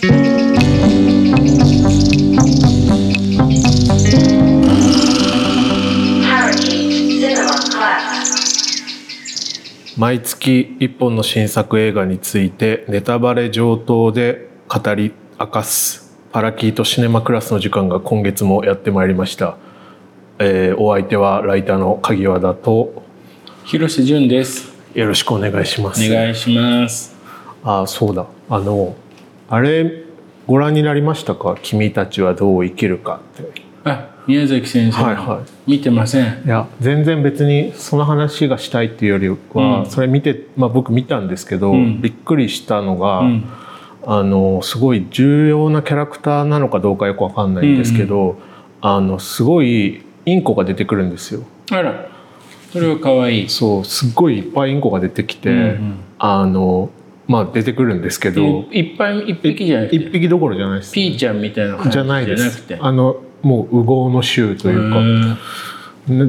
毎月1本の新作映画についてネタバレ上等で語り明かすパラキートシネマクラスの時間が今月もやってまいりました、えーお相手はライターの鍵和田と広瀬淳です。よろしくお願いしますお願いします。あそうだあのあれご覧になりましたか？君たちはどう生きるかってあ、宮崎先生。はいは見てません。いや全然別にその話がしたいっていうよりは、うんそれ見て、まあ、僕見たんですけど、うんびっくりしたのが、うん。あのすごい重要なキャラクターなのかどうかよくわかんないんですけど、あのすごいインコが出てくるんですよ。あら、それは可愛い。そうすっごいいっぱいインコが出てきて、うんうんあのまあ出てくるんですけどいいっぱい一匹じゃなくて、一匹どころじゃないです。ピーちゃんみたいな感じじゃないで。す。あのもう右往の衆というか。うん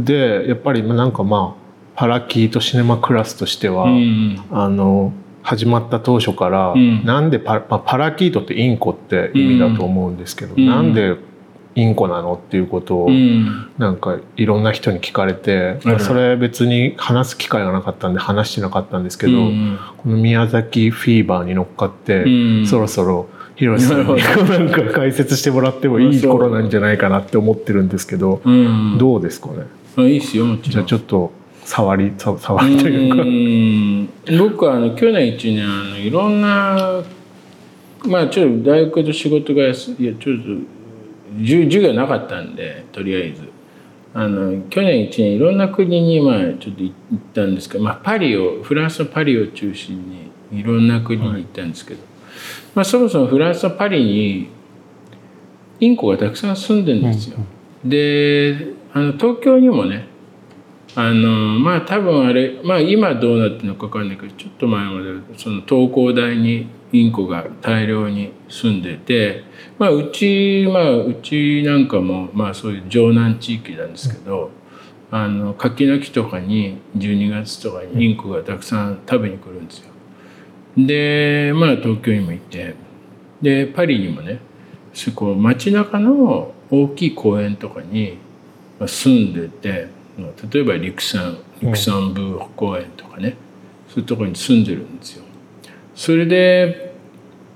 でやっぱりなんかまあパラキートシネマクラスとしては、うんあの始まった当初から、うんなんでパ,、まあ、パラキートってインコって意味だと思うんですけど、うんなんでインコなのっていうことを、うん。なんかいろんな人に聞かれて、あらそれ別に話す機会がなかったんで話してなかったんですけど、うん。この宮崎フィーバーに乗っかって、うん。そろそろ広瀬さんになんか解説してもらってもいい頃なんじゃないかなって思ってるんですけど、うん。どうですかね？あいいっすよ、もちじゃろん。あちょっと触りさ触りというか、うん。僕はあの去年1年あのいろんなまあちょっと大学の仕事がいやちょっと授授業なかったんでとりあえず。あの去年1年いろんな国にまあちょっと行ったんですけど、まあ、パリをフランスのパリを中心にいろんな国に行ったんですけど、まあ、そもそもフランスのパリにインコがたくさん住んでるんですよ。であの東京にもねあのまあ多分あれまあ今どうなってるのか分かんないけどちょっと前までその東工大にインコが大量に住んでて、まあ、うちまあうちなんかもまあそういう城南地域なんですけど、あの柿の木とかに12月とかにインコがたくさん食べに来るんですよ。でまあ東京にもいてでパリにもねそこ街中の大きい公園とかに住んでて例えばリクサンリクサンブール公園とかねそういうところに住んでるんですよ。それで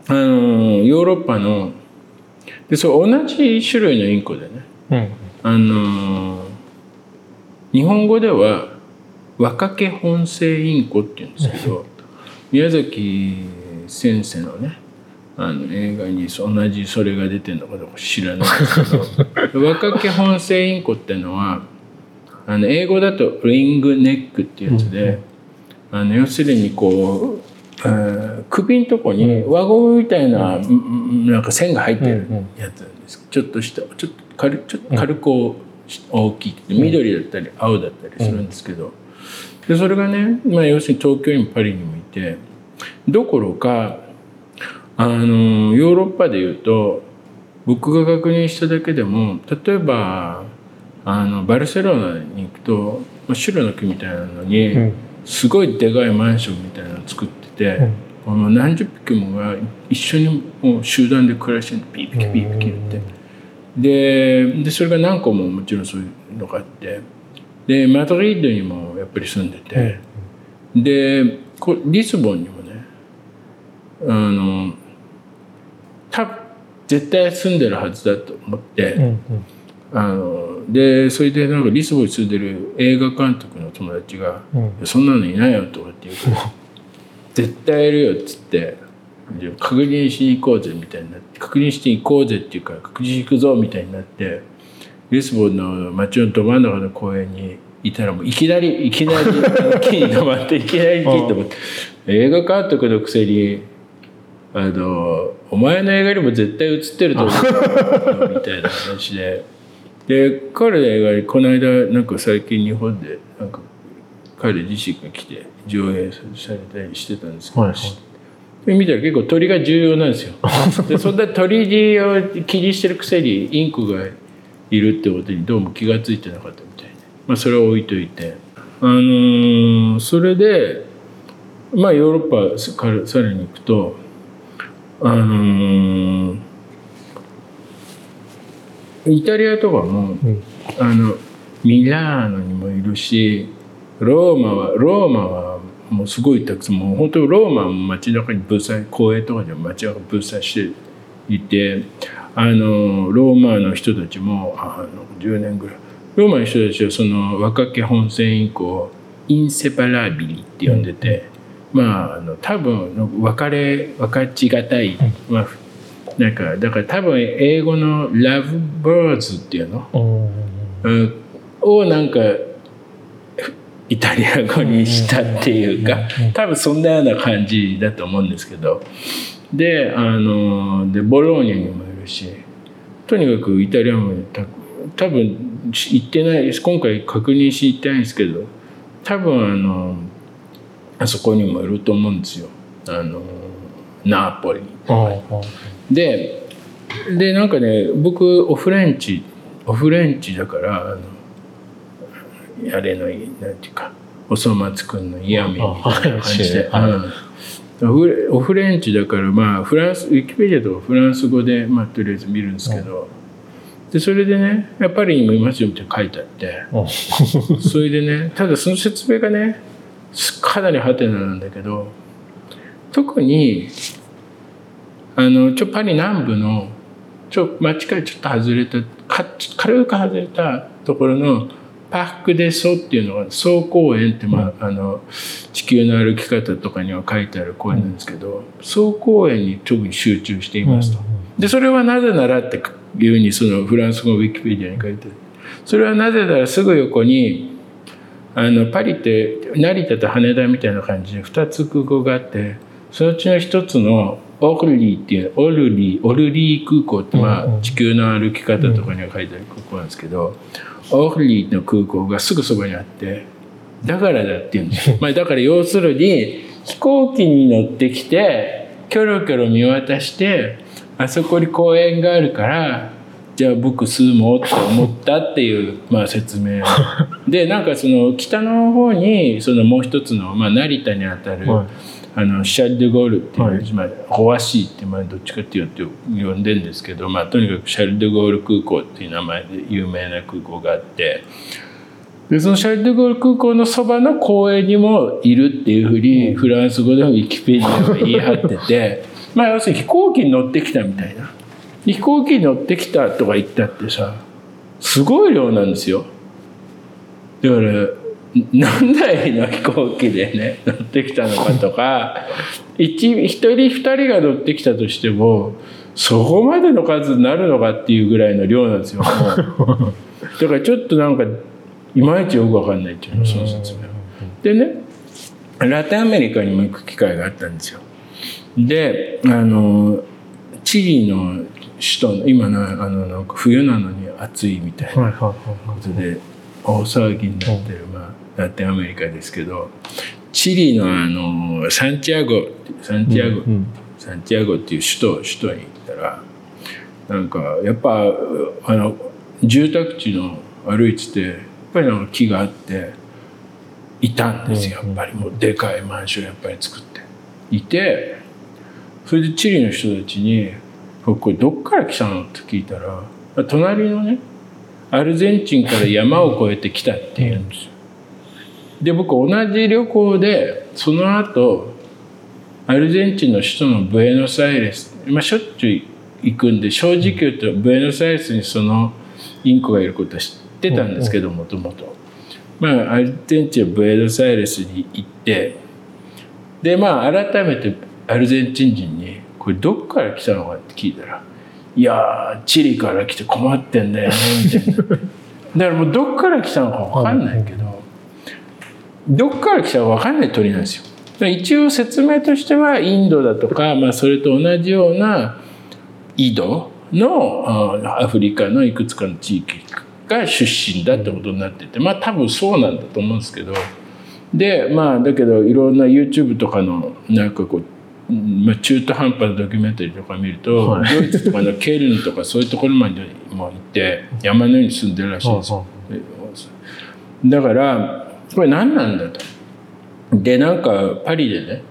あのヨーロッパのでそう同じ種類のインコでねうんあの日本語では若毛本性インコって言うんですけど宮崎先生のねあの映画にそ同じそれが出てるのかどうか知らないんですけど 若毛本性インコってのはあの英語だとリングネックっていうやつで、あの要するにこう、えー首のとこに輪ゴムみたいな、うん。なんか線が入ってるやつなんです。ちょっとしたちょっと軽ちょっと軽く大きくて緑だったり青だったりするんですけど、でそれがね、まあ、要するに東京にもパリにもいてどころかあのヨーロッパでいうと僕が確認しただけでも例えばあのバルセロナに行くとまあ白の木みたいなのに、うん。すごいでかいマンションみたいなのを作ってて、もう何十匹もが一緒にもう集団で暮らしてピーピキピーピキ言って。ででそれが何個ももちろんそういうのがあって。でマドリードにもやっぱり住んでて、でこリスボンにもねあの多分絶対住んでるはずだと思って、うん。あのでそれでなんかリスボンに住んでる映画監督の友達がうんそんなのいないよとかって言うから絶対いるよっつってで確認しに行こうぜみたいになって確認して行こうぜっていうから確認しに行くぞみたいになってリスボンの街のど真ん中の公園にいたらもういきなりいきなり木に止まっていきなり木に止まって映画監督のくせにあのお前の映画にも絶対映ってると思うみたいな話で。で彼の映画にこの間なんか最近日本でなんか彼自身が来て上映されたりしてたんですけど、はいはい。で見たら結構鳥が重要なんですよ。でそんな鳥を気にしてるくせにインコがいるってことにどうも気が付いてなかったみたいで、まあ、それは置いといて。あのーそれでまあヨーロッパからさらに行くとあのーイタリアとかも、うん。あのミラーノにもいるしローマはローマはもうすごいたくさんもう本当ローマも街中にぶっ刺公園とかでも街中にぶっ刺していてあのローマの人たちもあの10年ぐらい。ローマの人たちはその若気本線以降インセパラビリって呼んでて、まああの多分別れ分かちがたい、まあなんかだから多分英語のラブバーズっていうの、をなんかイタリア語にしたっていうか多分そんなような感じだと思うんですけど。であのでボローニャにもいるしとにかくイタリアもた多分行ってない今回確認し行ってないんですけど多分あのあそこにもいると思うんですよ。あのナーポリに。あででなんかね僕オフレンチオフレンチだからあのあれのなんていうかおそ松くんの嫌味みたいな感じで、オフレンチだからまあフランスウィキペディアとかフランス語で、まあ、とりあえず見るんですけど、でそれでね「やっぱりにもいますよ」って書いてあって。それでねただその説明がねかなりハテナなんだけど特にあのちょパリ南部のちょ町からちょっと外れたか軽く外れたところのパーク・デ・ソっていうのが総公園って、まあ、あの地球の歩き方とかには書いてある公園なんですけど、総公園に特に集中していますと。でそれはなぜならっていうふうにそのフランス語ウィキペディアに書いてある。それはなぜならすぐ横にあのパリって成田と羽田みたいな感じで2つ空港があってそのうちの一つのオルリーっていうオルリーオルリー空港って、まあ、地球の歩き方とかには書いてある空港なんですけど、オルリーの空港がすぐそばにあってだからだって言うんですよ。まあ、だから要するに飛行機に乗ってきてキョロキョロ見渡してあそこに公園があるからじゃあ僕住もうって思ったっていう、まあ、説明。でなんかその北の方にそのもう一つの、まあ、成田にあたる、はいあのシャル・デ・ゴールっていう、はい。まあ、ホワシーって、まあ、どっちかっていうと呼んでるんですけど、まあ、とにかくシャル・デ・ゴール空港っていう名前で有名な空港があってでそのシャル・デ・ゴール空港のそばの公園にもいるっていうふうにフランス語でもウィキペディアが言い張ってて まあ要するに飛行機に乗ってきたみたいな。飛行機に乗ってきたとか言ったってさすごい量なんですよ。だから何台の飛行機でね乗ってきたのかとか一一人二人が乗ってきたとしてもそこまでの数になるのかっていうぐらいの量なんですよ。だからちょっとなんかいまいちよくわかんないっていうのその説明。でねラテンアメリカにも行く機会があったんですよ。であのチリの首都の今のあのなんか冬なのに暑いみたいなことで大騒ぎになってる、まあ、ラテンアメリカですけどチリのあのサンティアゴサンティアゴ、うんサンティアゴっていう首都首都に行ったらなんかやっぱあの住宅地の歩いててやっぱりなんか木があっていたんですよやっぱりもうでかいマンションやっぱり作っていてそれでチリの人たちに「これどっから来たの?」って聞いたら隣のねアルゼンチンから山を越えてきたって言うんですよ。で僕同じ旅行でその後アルゼンチンの首都のブエノスアイレス、まあ、しょっちゅう行くんで正直言うとブエノスアイレスにそのインコがいることは知ってたんですけどもともと。まあアルゼンチンはブエノスアイレスに行ってでまあ改めてアルゼンチン人に「これどっから来たのか?」って聞いたら「いやーチリから来て困ってんだよね」みたいな。だからもうどっから来たのか分かんないけどどっから来たか分かんない鳥なんですよ。一応説明としてはインドだとか、まあ、それと同じような緯度のあアフリカのいくつかの地域が出身だってことになっててまあ多分そうなんだと思うんですけどでまあだけどいろんな YouTube とかのなんかこううんまあ、中途半端なドキュメンタリーとか見ると、はいドイツとかのケルンとかそういうところまでも行って山のように住んでるらしいんですよ。だからこれ何なんだと。でなんかパリでね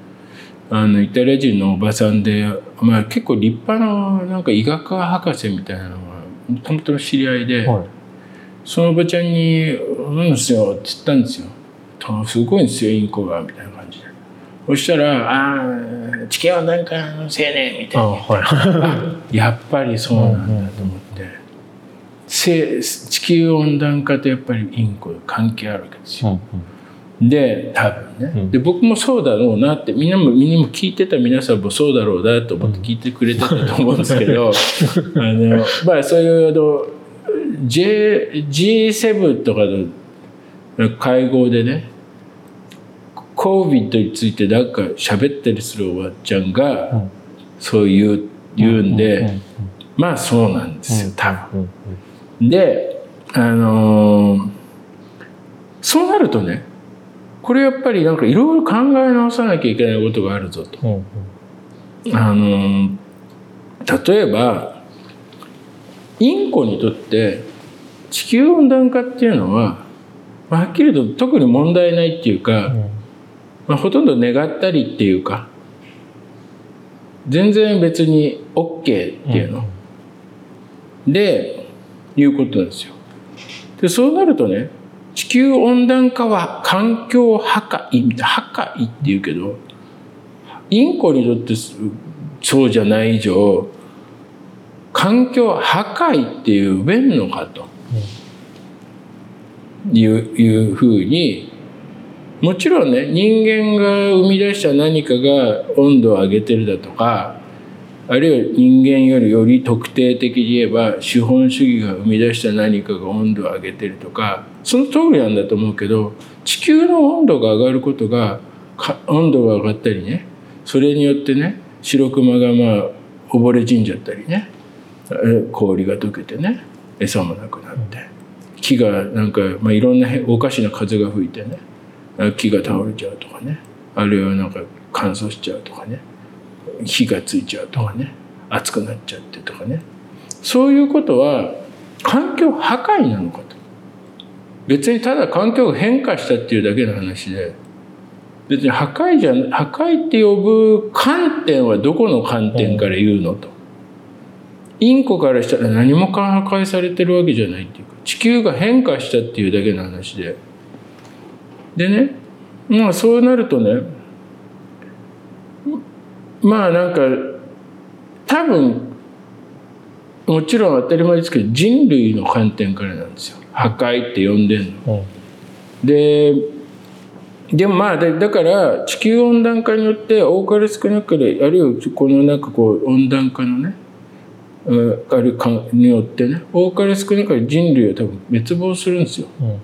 ああのイタリア人のおばさんで、まあ、結構立派ななんか医学博士みたいなのがもともとの知り合いで、はい。そのおばちゃんに「なんですよ」って言ったんですよ「とすごいんですよインコが」みたいな感じで。そしたら「ああ地球温暖化のせいね」みたいあなは やっぱりそうなんだと思って、せ地球温暖化とやっぱりインコ関係あるわけですいよ。で多分ね、うん。で僕もそうだろうなってみんなもみんなも聞いてた皆さんもそうだろうなと思って聞いてくれてたと思うんですけど、あのまあそういうあの J G7 とかの会合でね COVID についてなんか喋ったりするおばちゃんが、うん。そう言う言うんで、うんうんまあそうなんですよ多分。うんであのーそうなるとねこれやっぱりなんかいろいろ考え直さなきゃいけないことがあるぞと。うんあのー例えばインコにとって地球温暖化っていうのはまあはっきりと特に問題ないっていうか、うん。まあ、ほとんど願ったりっていうか全然別に OK っていうの、でいうことなんですよ。でそうなるとね地球温暖化は環境破壊破壊っていうけどインコにとってそうじゃない以上環境破壊っていうべんのかといういうふうにもちろんね人間が生み出した何かが温度を上げてるだとかあるいは人間よりより特定的に言えば資本主義が生み出した何かが温度を上げてるとかその通りなんだと思うけど地球の温度が上がることが温度が上がったりねそれによってね白熊がまあ溺れ死んじゃったりね氷が溶けてね餌もなくなって木がなんか、まあ、いろんなおかしな風が吹いてね木が倒れちゃうとかねあるいはなんか乾燥しちゃうとかね火がついちゃうとかね熱くなっちゃってとかね。そういうことは環境破壊なのかと。別にただ環境が変化したっていうだけの話で別に破壊じゃ破壊って呼ぶ観点はどこの観点から言うのと。インコからしたら何も破壊されてるわけじゃないっていうか地球が変化したっていうだけの話で。でねまあそうなるとねまあなんか多分もちろん当たり前ですけど人類の観点からなんですよ破壊って呼んでんの。うんででもまあだだから地球温暖化によって多かれ少なかれあるいはこのなんかこう温暖化のねうんあるかによってね多かれ少なかれ人類は多分滅亡するんですよ。うん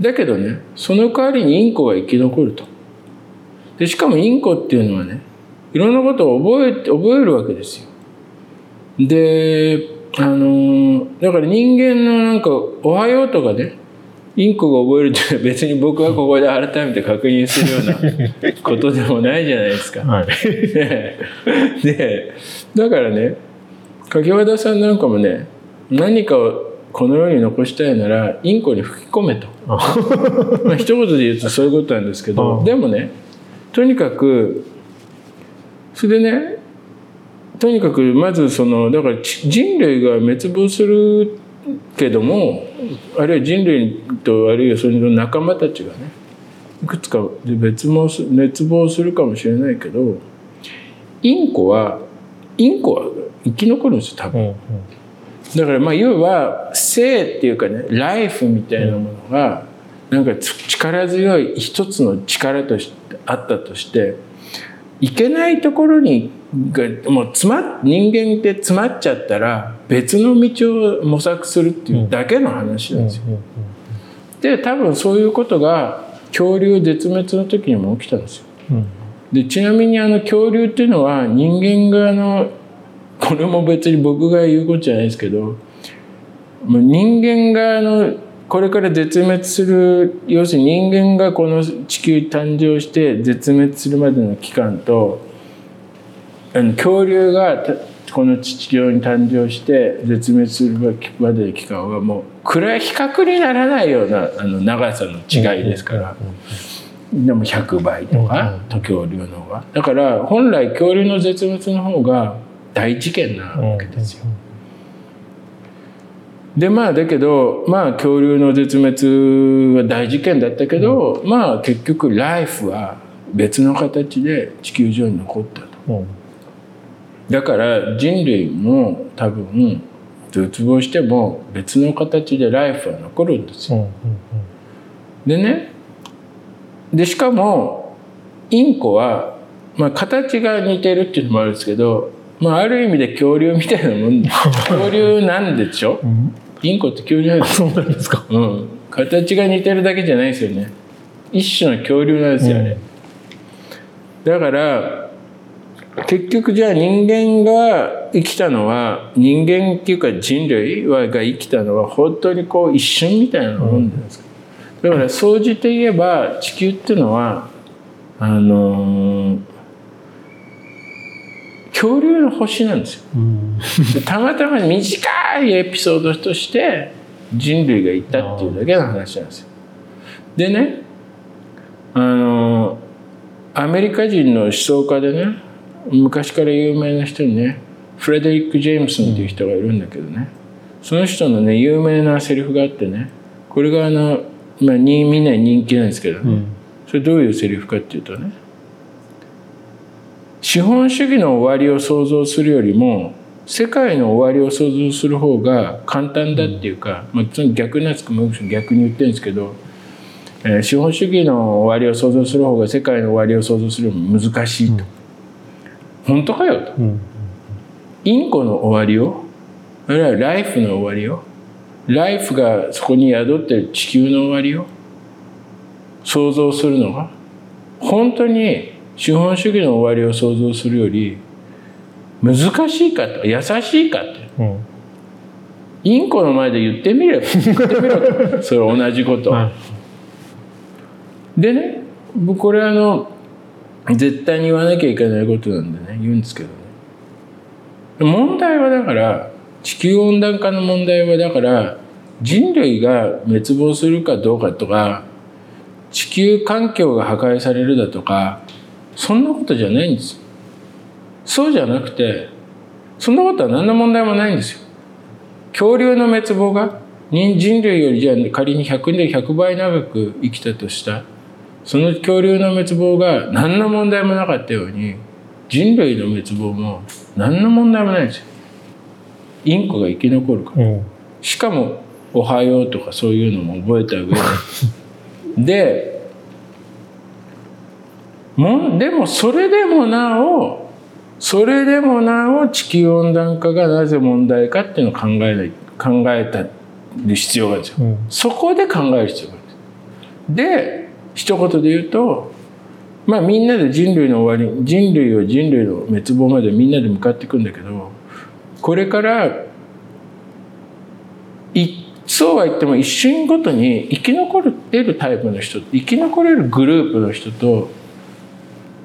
だけどねその代わりにインコが生き残ると。でしかもインコっていうのはねいろんなことを覚えて覚えるわけですよ。であのだから人間のなんか「おはよう」とかねインコが覚えるって別に僕はここで改めて確認するような ことでもないじゃないですか。はい ででだからね柿和田さんなんかもね何かをこの世に残したいならインコに吹き込めと。まあ一言で言うとそういうことなんですけど、うんでもねとにかくそれでねとにかくまずそのだからち人類が滅亡するけどもあるいは人類とあるいはその仲間たちがねいくつかで滅亡す滅亡するかもしれないけどインコはインコは生き残るんですよ多分。うんうんだからまあ要は生っていうかねライフみたいなものがなんかつ力強い一つの力としてあったとしていけないところにがもう詰まっ人間って詰まっちゃったら別の道を模索するっていうだけの話なんですよ。で多分そういうことが恐竜絶滅の時にも起きたんですよ。うんでちなみにあの恐竜っていうのは人間があのこれも別に僕が言うことじゃないですけど人間があのこれから絶滅する要するに人間がこの地球に誕生して絶滅するまでの期間とあの恐竜がたこの地球に誕生して絶滅するまでの期間はもうこれは比較にならないようなあの長さの違いですから。でも100倍とか、と恐竜の方がだから本来恐竜の絶滅の方が大事件なわけですよ。でまあだけどまあ恐竜の絶滅は大事件だったけど、うん、まあ結局ライフは別の形で地球上に残ったと。うん、だから人類も多分絶望しても別の形でライフは残るんですよ。でねでしかもインコは、まあ、形が似てるっていうのもあるんですけど、まあ、ある意味で恐竜みたいなもん 恐竜なんでしょ、うん、インコって恐竜なんですそうなんですか、うん、形が似てるだけじゃないですよね。一種の恐竜なんですよね、うん、だから結局じゃあ人間が生きたのは人間っていうか人類が生きたのは本当にこう一瞬みたいなもんなんですか、だから総じて言えば地球っていうのはあのー、恐竜の星なんですよ。うん、たまたま短いエピソードとして人類がいたっていうだけの話なんですよ。でねあのー、アメリカ人の思想家でね昔から有名な人にねフレデリック・ジェームソンっていう人がいるんだけどねその人のね有名なセリフがあってねこれがあのまあ、みんなに人気なんですけど、ね、うん、それどういうセリフかっていうとね資本主義の終わりを想像するよりも世界の終わりを想像する方が簡単だっていうか、うん、まあ、逆なつくも逆に言ってるんですけど、えー、資本主義の終わりを想像する方が世界の終わりを想像するよりも難しいと、うん、本当かよと、うん、インコの終わりをあるいはライフの終わりをライフがそこに宿ってる地球の終わりを想像するのが本当に資本主義の終わりを想像するより難しいかと優しいかって、うん、インコの前で言ってみれば言ってみろと。それ同じこと、でね僕これあの絶対に言わなきゃいけないことなんでね言うんですけどね。問題はだから地球温暖化の問題はだから人類が滅亡するかどうかとか地球環境が破壊されるだとかそんなことじゃないんですよ。そうじゃなくてそんなことは何の問題もないんですよ。恐竜の滅亡が人類よりじゃあ仮に100年100倍長く生きたとしたその恐竜の滅亡が何の問題もなかったように人類の滅亡も何の問題もないんですよ。インコが生き残るから、うん、しかも「おはよう」とかそういうのも覚えた上 ででもでもそれでもなおそれでもなお地球温暖化がなぜ問題かっていうのを考えない考えた必要があるんですよ、うん、そこで考える必要があるで一言で言うとまあみんなで人類の終わり人類を人類の滅亡までみんなで向かっていくんだけどこれからそうは言っても一瞬ごとに生き残れるタイプの人生き残れるグループの人と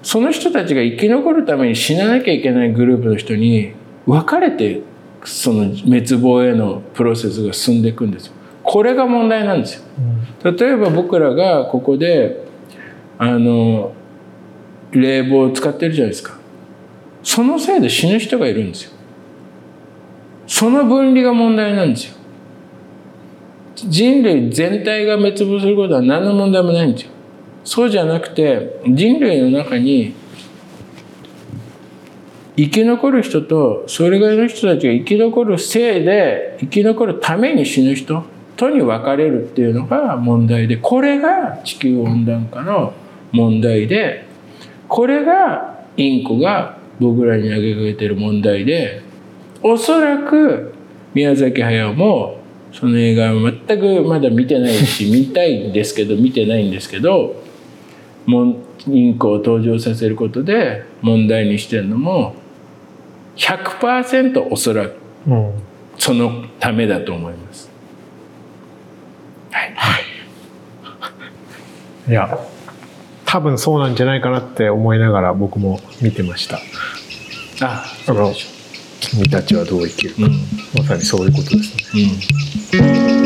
その人たちが生き残るために死ななきゃいけないグループの人に分かれてその滅亡へのプロセスが進んでいくんですよ。これが問題なんですよ。例えば僕らがここであの冷房を使ってるじゃないですか。そのせいで死ぬ人がいるんですよ。その分離が問題なんですよ。人類全体が滅亡することは何の問題もないんですよ。そうじゃなくて人類の中に生き残る人とそれぐらいの人たちが生き残るせいで生き残るために死ぬ人とに分かれるっていうのが問題でこれが地球温暖化の問題でこれがインコが僕らに投げかけてる問題でおそらく宮崎駿もその映画は全くまだ見てないし見たいんですけど見てないんですけどインコを登場させることで問題にしてるのも100%おそらくそのためだと思います。はい、はい、いや多分そうなんじゃないかなって思いながら僕も見てました。あそうでしょ君たちはどう生きるか、うん、まさにそういうことですね。うん